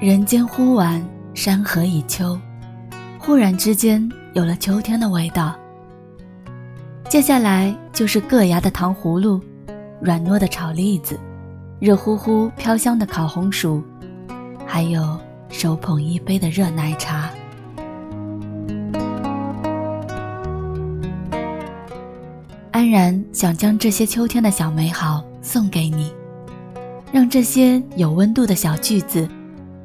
人间忽晚，山河已秋，忽然之间有了秋天的味道。接下来就是硌牙的糖葫芦，软糯的炒栗子，热乎乎飘香的烤红薯，还有手捧一杯的热奶茶。安然想将这些秋天的小美好送给你，让这些有温度的小句子。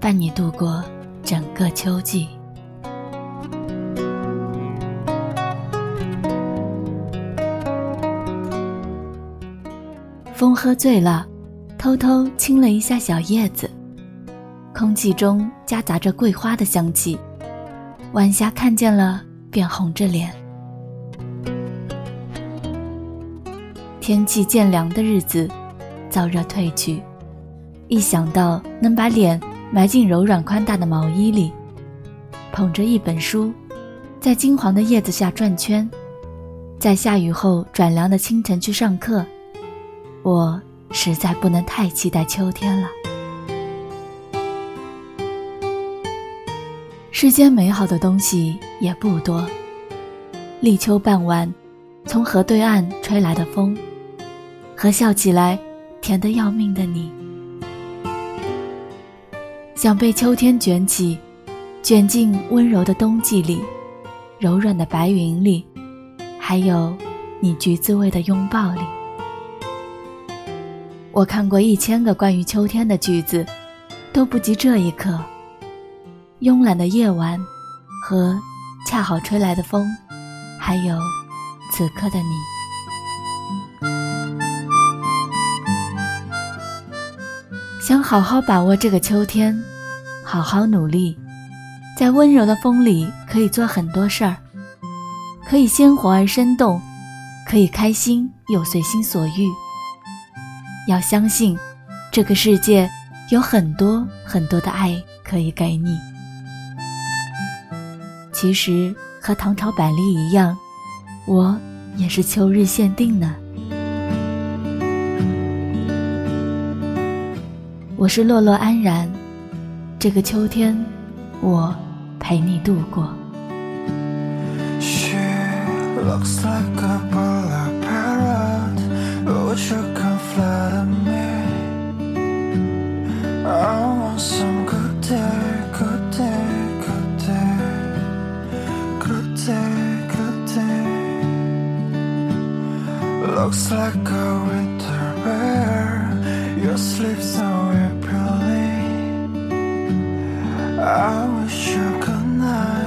伴你度过整个秋季。风喝醉了，偷偷亲了一下小叶子，空气中夹杂着桂花的香气。晚霞看见了，便红着脸。天气渐凉的日子，燥热褪去，一想到能把脸。埋进柔软宽大的毛衣里，捧着一本书，在金黄的叶子下转圈，在下雨后转凉的清晨去上课，我实在不能太期待秋天了。世间美好的东西也不多，立秋傍晚，从河对岸吹来的风，和笑起来甜得要命的你。想被秋天卷起，卷进温柔的冬季里，柔软的白云里，还有你橘子味的拥抱里。我看过一千个关于秋天的句子，都不及这一刻。慵懒的夜晚，和恰好吹来的风，还有此刻的你。想好好把握这个秋天。好好努力，在温柔的风里可以做很多事儿，可以鲜活而生动，可以开心又随心所欲。要相信，这个世界有很多很多的爱可以给你。其实和唐朝板栗一样，我也是秋日限定呢。我是落落安然。这个秋天，我陪你度过。She looks like a black parrot, which you can flatter me. I want some good day, good day, good day, good day, good day. Looks like a winter bear, your sleep so I wish you could not